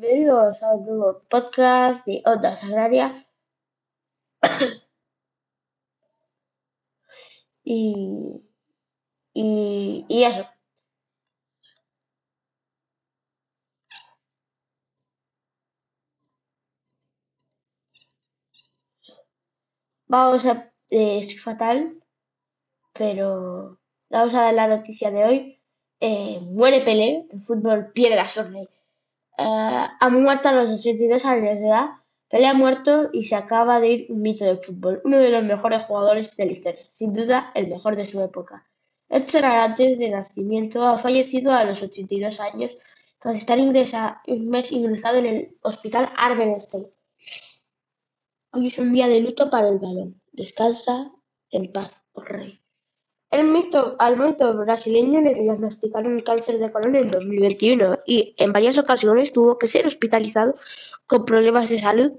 bienvenidos a un nuevo podcast de Ondas Agrarias. y, y, y eso. Vamos a... Eh, estoy fatal, pero vamos a dar la noticia de hoy. Eh, muere Pelé, el fútbol pierde la sonrisa. Uh, ha muerto a los 82 años de edad. Pelé ha muerto y se acaba de ir un mito del fútbol, uno de los mejores jugadores de la historia, sin duda el mejor de su época. Edson antes de nacimiento ha fallecido a los 82 años tras estar ingresa, un mes ingresado en el hospital Arbenstein. Hoy es un día de luto para el balón. Descansa en paz, oh rey. El mito, al mito brasileño le diagnosticaron cáncer de colon en 2021 y en varias ocasiones tuvo que ser hospitalizado con problemas de salud.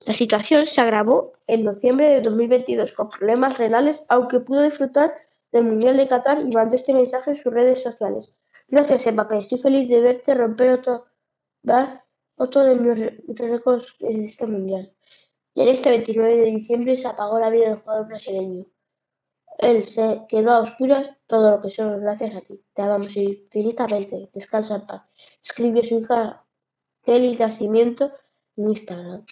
La situación se agravó en noviembre de 2022 con problemas renales, aunque pudo disfrutar del Mundial de Qatar y mandó este mensaje en sus redes sociales. Gracias, Mbappé. Estoy feliz de verte romper otro, otro de mis récords en este Mundial. Y en este 29 de diciembre se apagó la vida del jugador brasileño. Él se quedó a oscuras, todo lo que somos gracias a ti. Te amamos infinitamente. Descansa en paz. Escribió su hija Kelly Nacimiento en Instagram.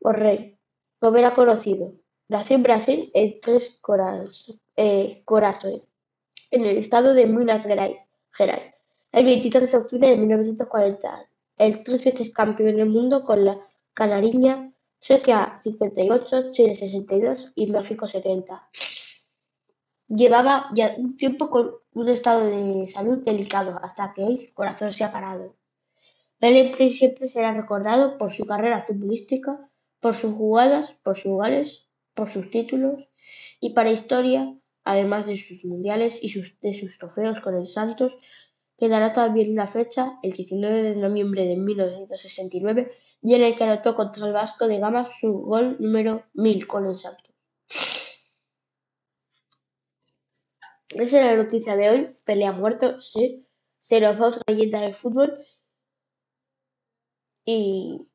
Por rey, lo hubiera conocido. Nació en Brasil en Tres eh, Corazones, en el estado de Minas Gerais, el 23 de octubre de 1940. El tres veces campeón del mundo con la Canariña, Suecia 58, Chile 62 y México 70. Llevaba ya un tiempo con un estado de salud delicado hasta que su corazón se ha parado. Pelé siempre será recordado por su carrera futbolística, por sus jugadas, por sus goles, por sus títulos y para historia, además de sus mundiales y de sus trofeos con el Santos, quedará también una fecha, el 19 de noviembre de 1969, y en el que anotó contra el Vasco de Gama su gol número 1000 con el Santos. Esa es la noticia de hoy. Pelea muerto, sí. Cero dos leyenda del fútbol. Y,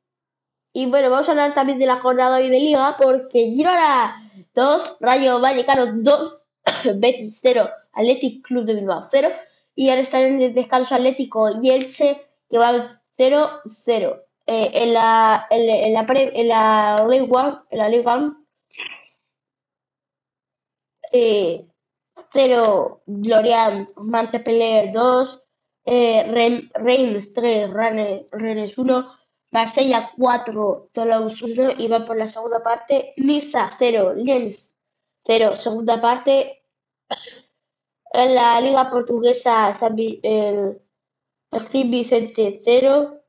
y bueno, vamos a hablar también de la jornada hoy de Liga porque Girona 2, Rayo Vallecano 2, Betis 0, Athletic Club de Bilbao 0 y ahora están en el descanso Atlético y Elche que va 0-0. Eh, en la en, en la pre, en la League One, en la League One eh, 0, Glorian Montpellier 2, eh, Reims 3, Rennes 1, Marsella 4, Toulouse 1 y va por la segunda parte, Niza 0, Lens 0, segunda parte. En la Liga Portuguesa, el, el Vicente 0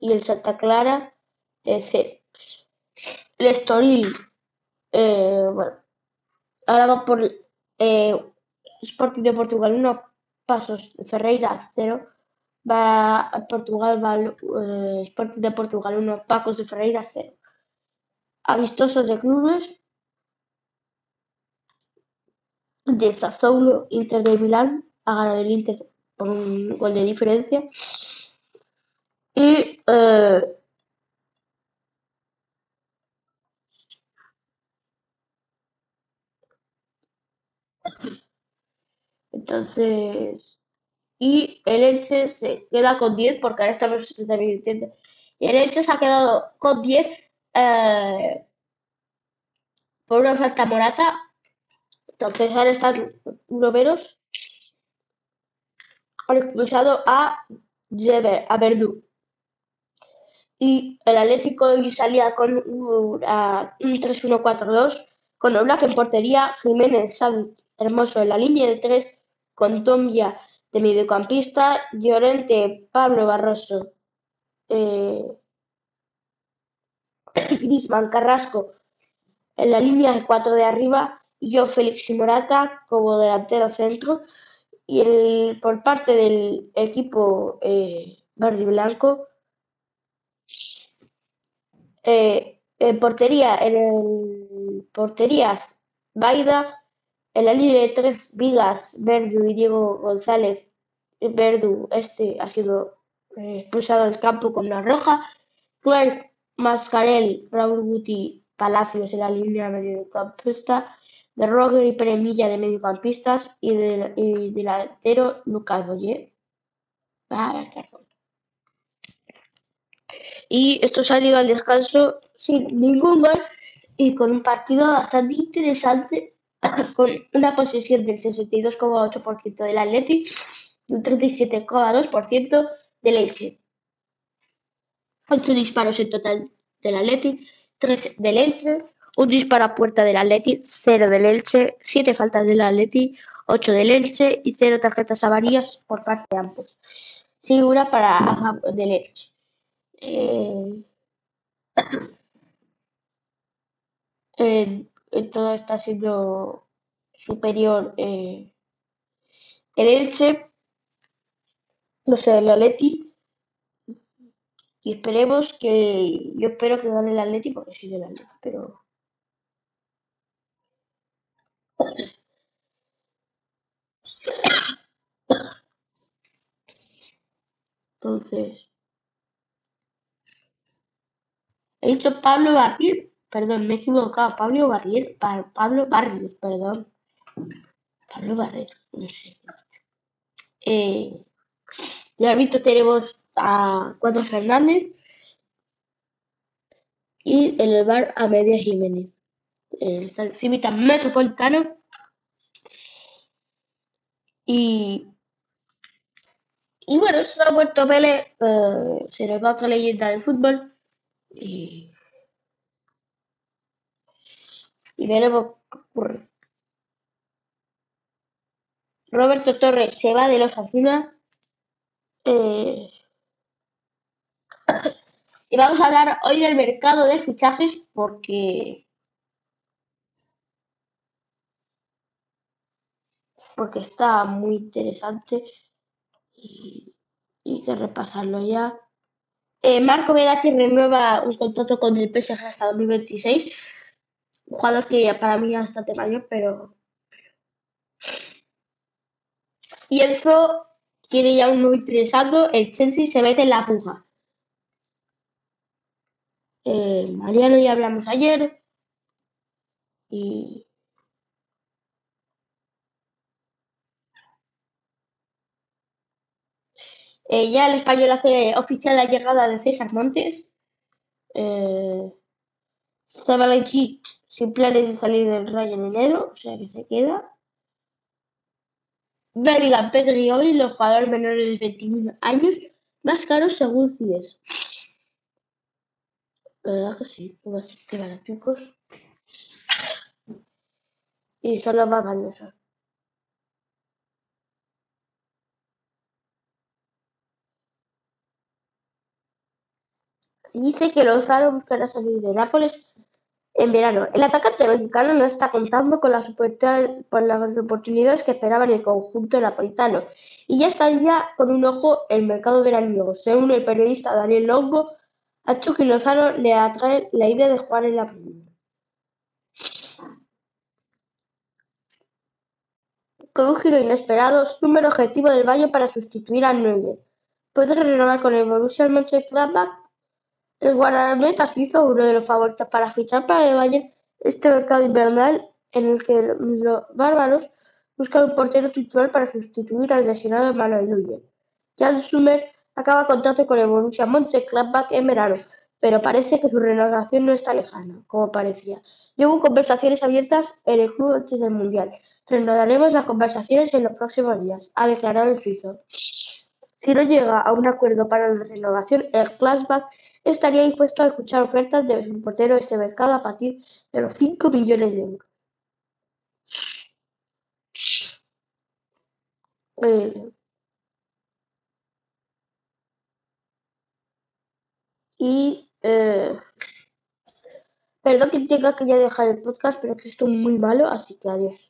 y el Santa Clara 0. Eh, el Estoril, eh, bueno, ahora va por eh, Sporting de Portugal 1, Pasos Ferreira 0, va Portugal va eh, Sporting de Portugal 1, Pacos de Ferreira 0. Amistosos de clubes de Sassuolo, Inter de Milán, ha ganado el Inter por un gol de diferencia. Y eh, Entonces, y el Elche se queda con 10 porque ahora estamos divirtiendo. Y el Elche se ha quedado con 10 eh, por una falta morata. Entonces ahora están noveros. Han expulsado a Jever, a Verdú. Y el Atlético salía con un 3-1-4-2 con Oblak en portería, Jiménez, San Hermoso en la línea de 3 con Tombia de mediocampista, Llorente, Pablo Barroso, eh, Carrasco en la línea de cuatro de arriba, y yo Félix y Morata como delantero centro, y el, por parte del equipo eh, verde blanco, eh, en portería, en el porterías, Baida, la línea de tres Vigas, Verdu y Diego González, Verdu, este ha sido eh, expulsado del campo con una roja. Clark Mascarell, Raúl Guti, Palacios en la línea mediocampista. De Roger y Premilla de mediocampistas y, de, delantero Lucas Boyer. Y esto salió al descanso sin ningún gol y con un partido bastante interesante con una posesión del 62,8% del Atleti y un 37,2% del Elche. 8 disparos en total del Atleti, 3 del Elche, un disparo a puerta del Atleti, 0 del Elche, 7 faltas del Atleti, 8 del Elche y 0 tarjetas avarías por parte de ambos. Figura para del. Eh, en todo está siendo superior eh, el Elche, no sé, el Atleti. Y esperemos que. Yo espero que gane el Atleti porque soy del Atleti, pero. Entonces. He dicho Pablo Barrios, perdón, me he equivocado. Pablo Barrios, Pablo Barrios, perdón. Pablo Barrios, no sé. Eh, ya visto tenemos a Cuatro Fernández y en el bar a Media Jiménez. El Civita Metropolitano. Y, y bueno, se ha vuelto Pele, eh, se nos va otra leyenda del fútbol. Y, y veremos qué ocurre. Roberto Torres se va de los Asuna. Eh, y vamos a hablar hoy del mercado de fichajes porque porque está muy interesante y, y que repasarlo ya. Eh, Marco Verratti renueva un contrato con el PSG hasta 2026. Jugador que para mí es bastante mayor, pero. Y Enzo quiere ya un nuevo interesado. El Chelsea se mete en la puja. Eh, Mariano ya hablamos ayer. Y. Eh, ya el español hace oficial la llegada de César Montes. Eh, sin planes de salir del Rayo en enero, o sea que se queda. Bellingham, Pedro y hoy los jugadores menores de 21 años más caros según CIES. La verdad que sí, bastante baratos. Y son los más valiosos. Dice que Lozano buscará salir de Nápoles en verano. El atacante mexicano no está contando con las, oportunidades que esperaba en el conjunto napolitano y ya estaría con un ojo el mercado veraniego. Según el periodista Daniel Longo, a Chucky Lozano le atrae la idea de jugar en la primera. Con un giro inesperado, número objetivo del Valle para sustituir a Neuer. Puede renovar con el Borussia Mönchengladbach el guardameta suizo, uno de los favoritos para fichar para el Bayern este mercado invernal en el que los bárbaros buscan un portero titular para sustituir al lesionado Manuel Neuer. Jan Summer acaba contrato con el Borussia Mönchengladbach en verano, pero parece que su renovación no está lejana, como parecía. Llevo conversaciones abiertas en el club antes del Mundial. Renovaremos las conversaciones en los próximos días, ha declarado el suizo. Si no llega a un acuerdo para la renovación, el Gladbach estaría dispuesto a escuchar ofertas de un portero de este mercado a partir de los cinco millones de euros. Eh, y eh, perdón que tenga que ya dejar el podcast, pero que esto es muy malo, así que adiós.